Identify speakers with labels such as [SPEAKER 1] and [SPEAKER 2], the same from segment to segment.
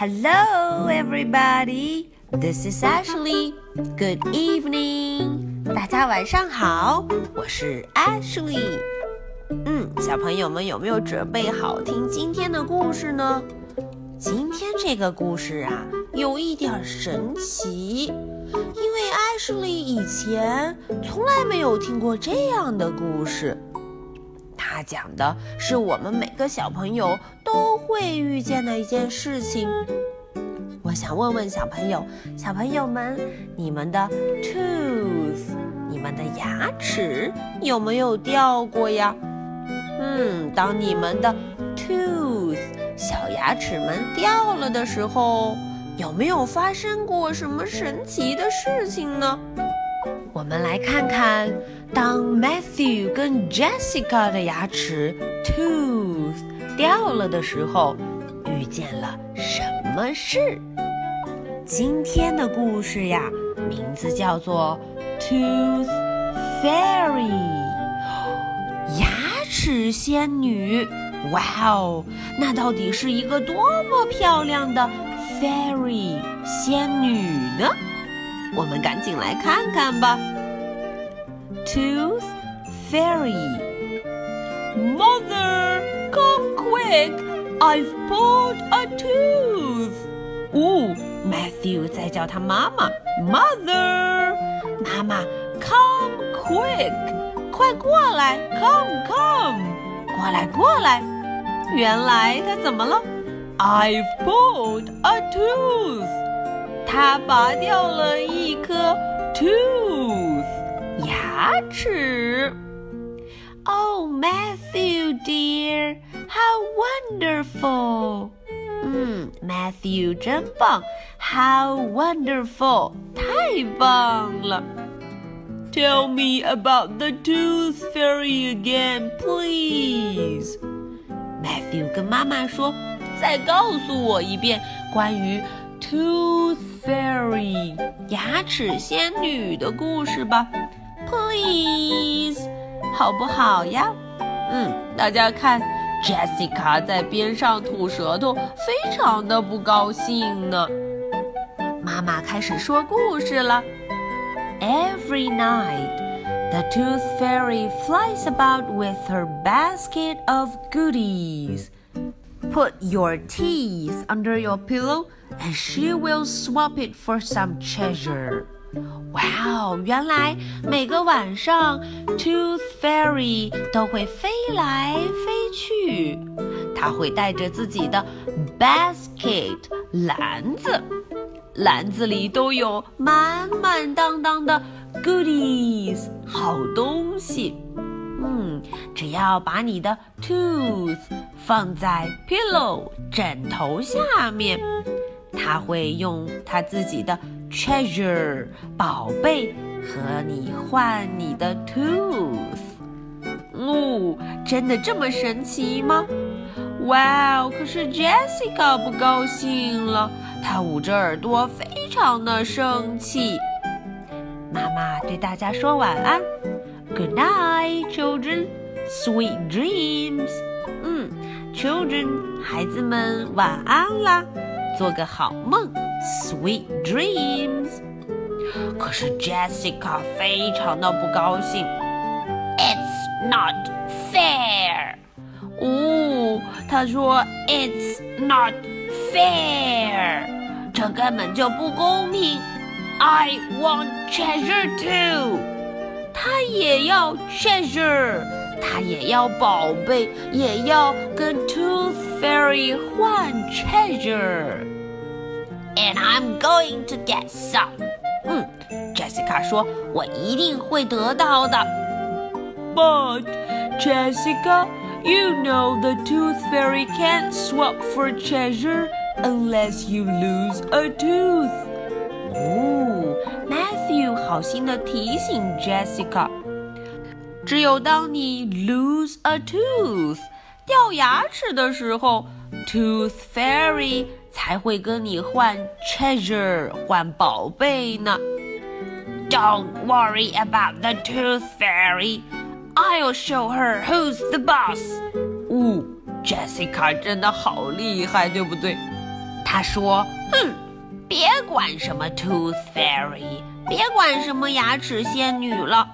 [SPEAKER 1] Hello, everybody. This is Ashley. Good evening. 大家晚上好，我是 Ashley。嗯，小朋友们有没有准备好听今天的故事呢？今天这个故事啊，有一点神奇，因为 Ashley 以前从来没有听过这样的故事。它讲的是我们每个小朋友都会遇见的一件事情。我想问问小朋友，小朋友们，你们的 tooth，你们的牙齿有没有掉过呀？嗯，当你们的 tooth 小牙齿们掉了的时候，有没有发生过什么神奇的事情呢？我们来看看，当 Matthew 跟 Jessica 的牙齿 tooth 掉了的时候，遇见了什么事？今天的故事呀，名字叫做 Tooth Fairy，牙齿仙女。哇哦，那到底是一个多么漂亮的 fairy 仙女呢？我们赶紧来看看吧。Tooth Fairy Mother, come quick! I've pulled a tooth. 哦，Matthew 在叫他妈妈，Mother，妈妈，come quick，快过来，come come，过来过来。原来他怎么了？I've pulled a tooth，他拔掉了一颗 tooth， 牙齿。Oh, Matthew dear, how wonderful! 嗯，Matthew 真棒，How wonderful！太棒了。Tell me about the Tooth Fairy again, please. Matthew 跟妈妈说：“再告诉我一遍关于 Tooth Fairy 牙齿仙女的故事吧 ，please，好不好呀？”嗯，大家看。Jessica 在边上吐舌头，非常的不高兴呢。妈妈开始说故事了。Every night, the Tooth Fairy flies about with her basket of goodies. Put your teeth under your pillow, and she will swap it for some treasure. 哇哦！原来每个晚上，Tooth Fairy 都会飞来飞去。它会带着自己的 basket 篮子，篮子里都有满满当当的 goodies 好东西。嗯，只要把你的 tooth 放在 pillow 枕头下面，它会用它自己的。Treasure 宝贝和你换你的 tooth，哦，真的这么神奇吗？哇哦！可是 Jessica 不高兴了，她捂着耳朵，非常的生气。妈妈对大家说晚安，Good night, children. Sweet dreams. 嗯，children，孩子们晚安啦，做个好梦。Sweet dreams。可是 Jessica 非常的不高兴。It's not fair。哦，他说 It's not fair，这根本就不公平。I want treasure too。他也要 treasure，他也要宝贝，也要跟 Tooth Fairy 换 treasure。 And I'm going to get some。嗯，Jessica 说：“我一定会得到的。” But Jessica, you know the Tooth Fairy can't swap for treasure unless you lose a tooth. 哦，Matthew 好心的提醒 Jessica，只有当你 lose a tooth 掉牙齿的时候，Tooth Fairy 才会跟你换 treasure 换宝贝呢。Don't worry about the tooth fairy. I'll show her who's the boss. 哦，Jessica 真的好厉害，对不对？他说：“哼，别管什么 Tooth Fairy，别管什么牙齿仙女了。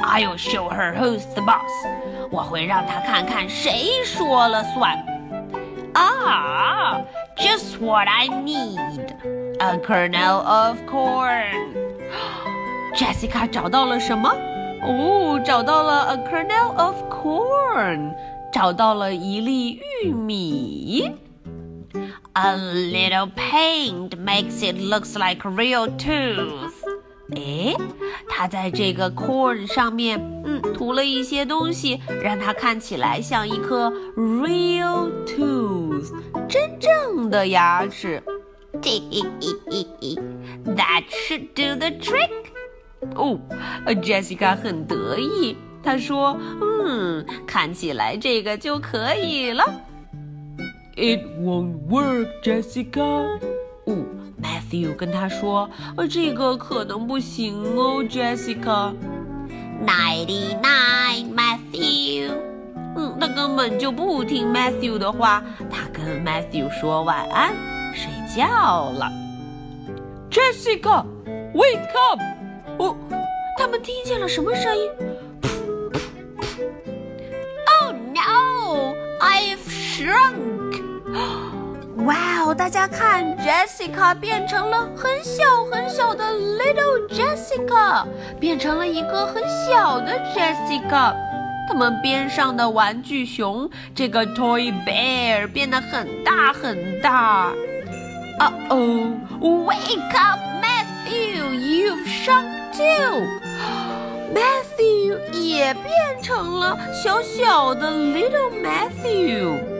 [SPEAKER 1] I'll show her who's the boss。我会让她看看谁说了算。啊 ，just what I need，a kernel of corn。Jessica 找到了什么？哦，找到了 a kernel of corn，找到了一粒玉米。A little paint makes it looks like real tooth。 诶，他在这个 corn 上面，嗯，涂了一些东西，让它看起来像一颗 real tooth，真正的牙齿。That should do the trick。哦，Jessica 很得意，她说：“嗯，看起来这个就可以了。”
[SPEAKER 2] It won't work, Jessica.
[SPEAKER 1] 哦，Matthew 跟他说：“呃，这个可能不行哦，Jessica。” Ninety nine, Matthew。嗯，他根本就不听 Matthew 的话，他跟 Matthew 说晚安，睡觉了。
[SPEAKER 2] Jessica, wake up！
[SPEAKER 1] 哦，他们听见了什么声音大家看，Jessica 变成了很小很小的 Little Jessica，变成了一个很小的 Jessica。他们边上的玩具熊，这个 Toy Bear 变得很大很大。Uh oh! Wake up, Matthew! You've shrunk too. Matthew 也变成了小小的 Little Matthew。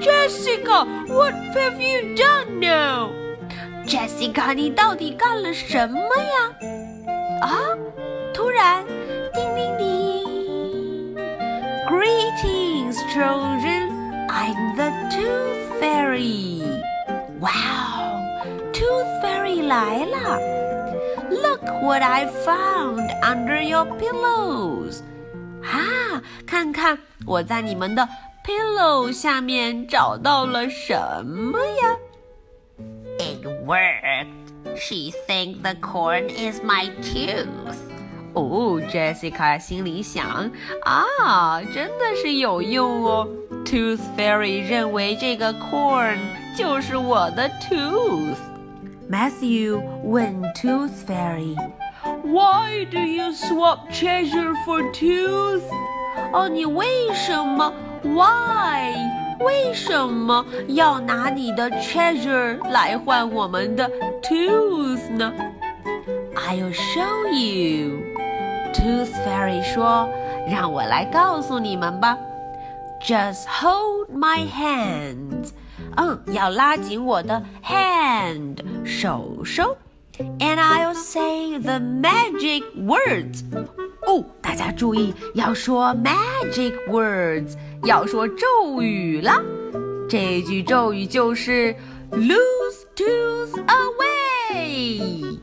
[SPEAKER 1] Jessica, what have you done now? Jessica，你到底干了什么呀？啊！突然，叮铃铃！Greetings, children. I'm the Tooth Fairy. Wow, Tooth Fairy 来了！Look what I found under your pillows. 啊，看看我在你们的 pillow 下面找到了什么呀？It worked. She thinks the corn is my tooth. 哦，Jessica 心里想啊，真的是有用哦。Tooth Fairy 认为这个 corn 就是我的 tooth。Matthew 问 Tooth Fairy，Why
[SPEAKER 2] do you swap treasure for tooth？
[SPEAKER 1] 哦，你为什么 ？Why？为什么要拿你的 treasure 来换我们的 tooth 呢？I'll show you。Tooth Fairy 说：“让我来告诉你们吧。Just hold my hand。嗯，要拉紧我的 hand 手手。And I'll say the magic words。哦，大家注意，要说 magic words。” 要说咒语了，这句咒语就是 “lose tooth away”，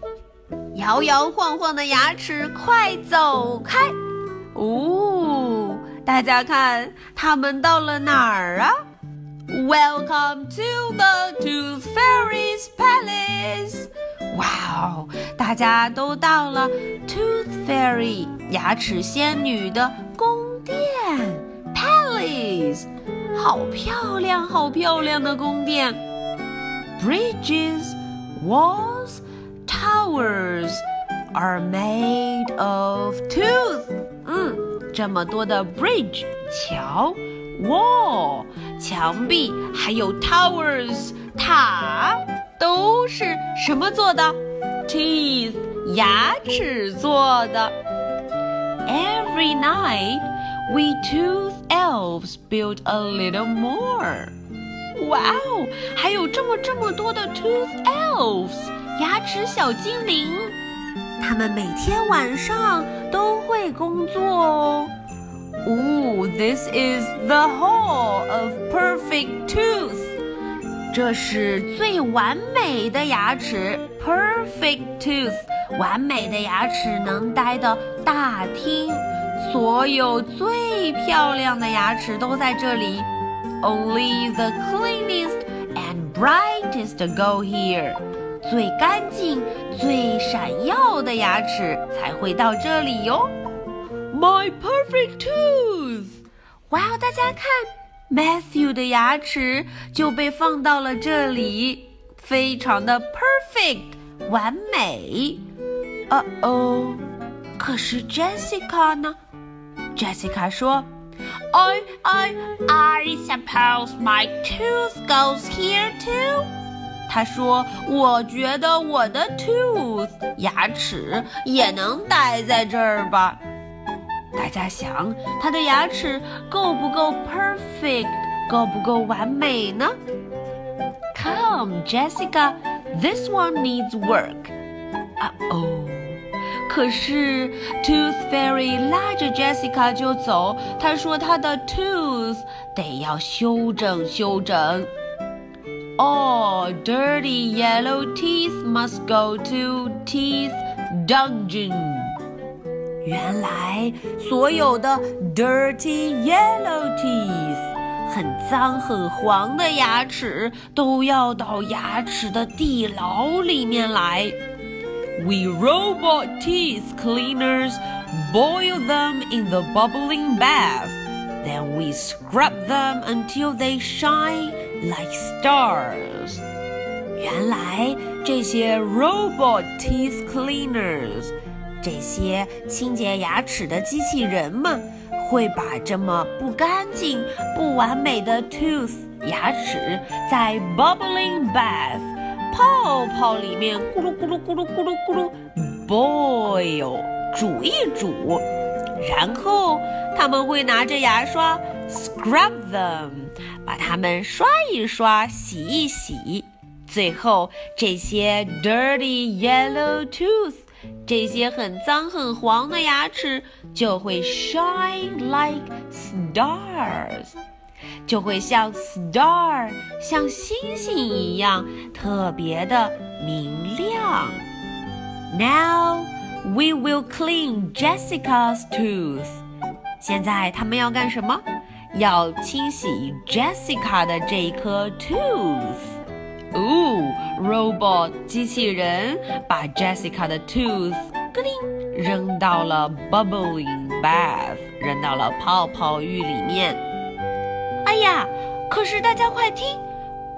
[SPEAKER 1] 摇摇晃晃的牙齿快走开！哦，大家看，他们到了哪儿啊？Welcome to the Tooth Fairy's Palace！哇哦，大家都到了 Tooth Fairy 牙齿仙女的宫殿。Palace，好漂亮，好漂亮的宫殿。Bridges, walls, towers are made of tooth。嗯，这么多的 bridge 桥，wall 墙壁，还有 towers 塔，都是什么做的？Teeth 牙齿做的。Every night。We tooth elves build a little more. 哇哦，还有这么这么多的 tooth elves 牙齿小精灵，他们每天晚上都会工作哦。哦，This is the hall of perfect tooth. 这是最完美的牙齿，perfect tooth，完美的牙齿能待的大厅。 所有最漂亮的牙齿都在这里。Only the cleanest and brightest go here。最干净、最闪耀的牙齿才会到这里哟。
[SPEAKER 2] My perfect tooth！
[SPEAKER 1] 哇哦，大家看，Matthew 的牙齿就被放到了这里，非常的 perfect，完美。哦哦，可是 Jessica 呢 ？Jessica 说，
[SPEAKER 3] I I I suppose my tooth goes here too。
[SPEAKER 1] 他说：“我觉得我的 tooth 牙齿也能待在这儿吧。”大家想，他的牙齿够不够 perfect，够不够完美呢？Come, Jessica, this one needs work. 啊哦， 可是 Tooth Fairy 拉着 Jessica 就走，他说他的 tooth 得要修整修整。All dirty yellow teeth must go to teeth dungeon. 原来所有的 dirty yellow teeth 很脏很黄的牙齿都要到牙齿的地牢里面来。We robot teeth cleaners boil them in the bubbling bath. Then we scrub them until they shine like stars. 原来这些 robot teeth cleaners，这些清洁牙齿的机器人们，会把这么不干净、不完美的 tooth 牙齿在 bubbling bath 泡泡里面咕噜咕噜咕噜咕噜咕噜 boil 煮一煮，然后他们会拿着牙刷 scrub them。把它们刷一刷，洗一洗，最后这些 dirty yellow tooth，这些很脏很黄的牙齿就会 shine like stars，就会像 star，像星星一样特别的明亮。Now we will clean Jessica's tooth。现在他们要干什么？要清洗 Jessica 的这一颗 tooth。哦，robot 机器人把 Jessica 的 tooth 咯扔到了 bubbling bath，扔到了泡泡浴里面。哎呀，可是大家快听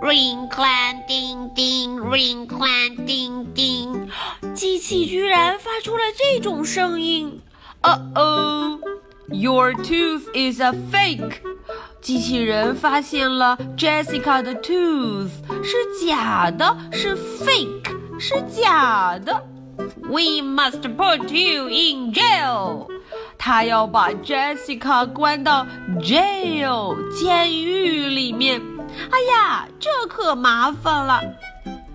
[SPEAKER 3] ，ring clang 叮叮，ring clang 叮叮，
[SPEAKER 1] 机器居然发出了这种声音。哦哦。
[SPEAKER 2] Your tooth is a fake。
[SPEAKER 1] 机器人发现了 Jessica 的 tooth 是假的，是 fake，是假的。
[SPEAKER 3] We must put you in jail。
[SPEAKER 1] 他要把 Jessica 关到 jail 监狱里面。哎呀，这可麻烦了。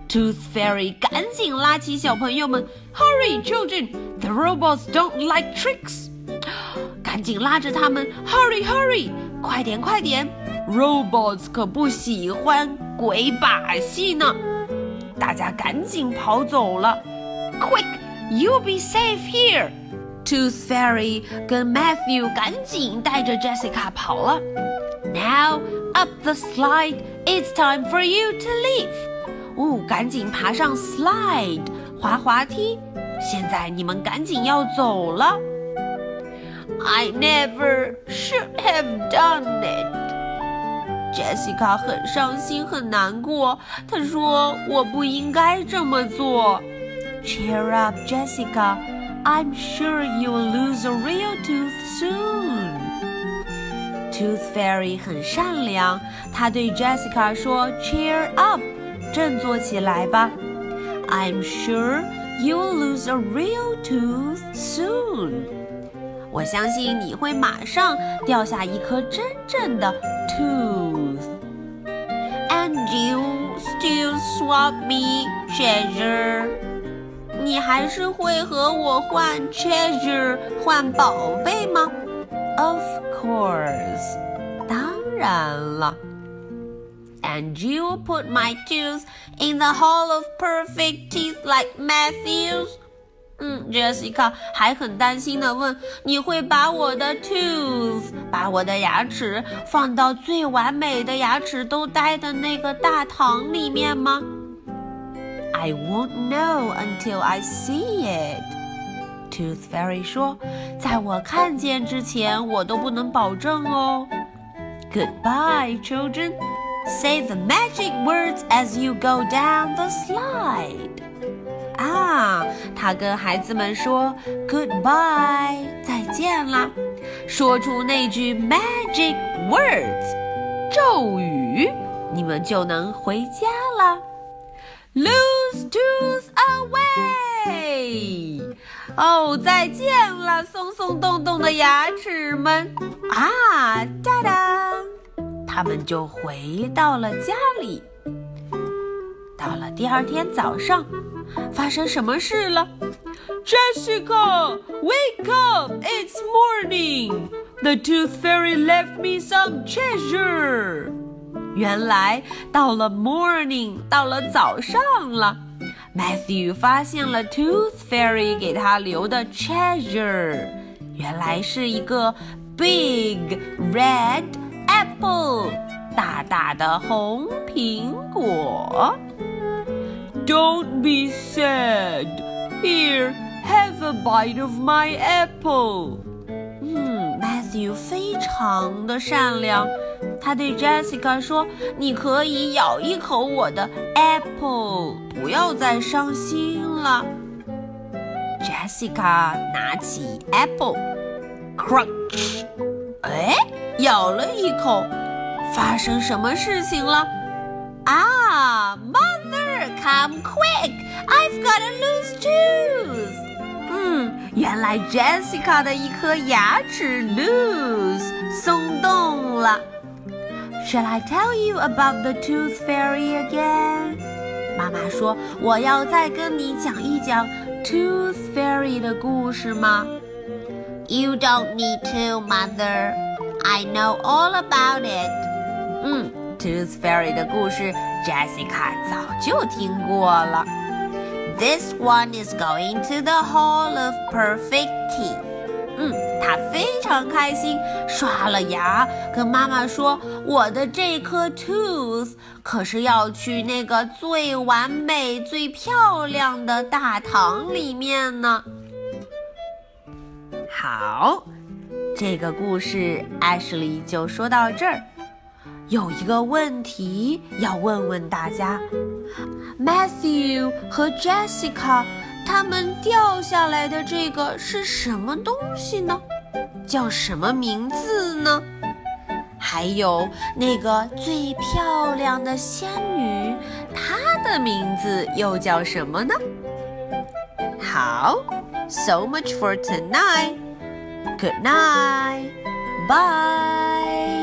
[SPEAKER 1] Tooth Fairy 赶紧拉起小朋友们，Hurry, children! The robots don't like tricks. 赶紧拉着他们，Hurry Hurry，快点快点！Robots 可不喜欢鬼把戏呢。大家赶紧跑走了，Quick，you'll be safe here。 Tooth Fairy 跟 Matthew 赶紧带着 Jessica 跑了。Now up the slide，it's time for you to leave。哦，赶紧爬上 slide 滑滑梯。现在你们赶紧要走了。I never should have done it. Jessica 很伤心，很难过。她说：“我不应该这么做。” Cheer up, Jessica. I'm sure you'll lose a real tooth soon. Tooth Fairy 很善良，他对 Jessica 说：“Cheer up，振作起来吧。I'm sure you'll lose a real tooth soon.” 我相信你会马上掉下一颗真正的 tooth。And you still swap me treasure？ 你还是会和我换 treasure 换宝贝吗？Of course，当然了。And you put my tooth in the hall of perfect teeth like Matthew's？嗯，Jessica 还很担心的问：“你会把我的 tooth，把我的牙齿放到最完美的牙齿都待的那个大堂里面吗 ？”I won't know until I see it. Tooth Fairy 说：“在我看见之前，我都不能保证哦。” Goodbye, children. Say the magic words as you go down the slide. 啊，他跟孩子们说 Goodbye，再见啦，说出那句 magic words，咒语，你们就能回家了。Lose tooth away！哦，再见了，松松动动的牙齿们啊！哒哒，他们就回到了家里。到了第二天早上，发生什么事了
[SPEAKER 2] ？Jessica, wake up! It's morning. The Tooth Fairy left me some treasure.
[SPEAKER 1] 原来到了 morning，到了早上了。Matthew 发现了 Tooth Fairy 给他留的 treasure，原来是一个 big red apple，大大的红苹果。
[SPEAKER 2] Don't be sad. Here, have a bite of my apple.
[SPEAKER 1] 嗯，Matthew 非常的善良。他对 Jessica 说：“你可以咬一口我的 apple，不要再伤心了。” Jessica 拿起 apple，crunch，哎，咬了一口。发生什么事情了？啊，Mother，come quick！I've got a loose tooth。嗯，原来 Jessica 的一颗牙齿 loose 松动了。Shall I tell you about the Tooth Fairy again？妈妈说我要再跟你讲一讲 Tooth Fairy 的故事吗？
[SPEAKER 3] You don't need to, Mother. I know all about it.
[SPEAKER 1] 嗯，Tooth Fairy 的故事，Jessica 早就听过了。
[SPEAKER 3] This one is going to the Hall of Perfect Teeth.
[SPEAKER 1] 嗯，他非常开心，刷了牙，跟妈妈说：“我的这颗 tooth 可是要去那个最完美、最漂亮的大堂里面呢。”好，这个故事 Ashley 就说到这儿。有一个问题要问问大家：Matthew 和 Jessica。他们掉下来的这个是什么东西呢？叫什么名字呢？还有那个最漂亮的仙女，她的名字又叫什么呢？好，so much for tonight. Good night. Bye.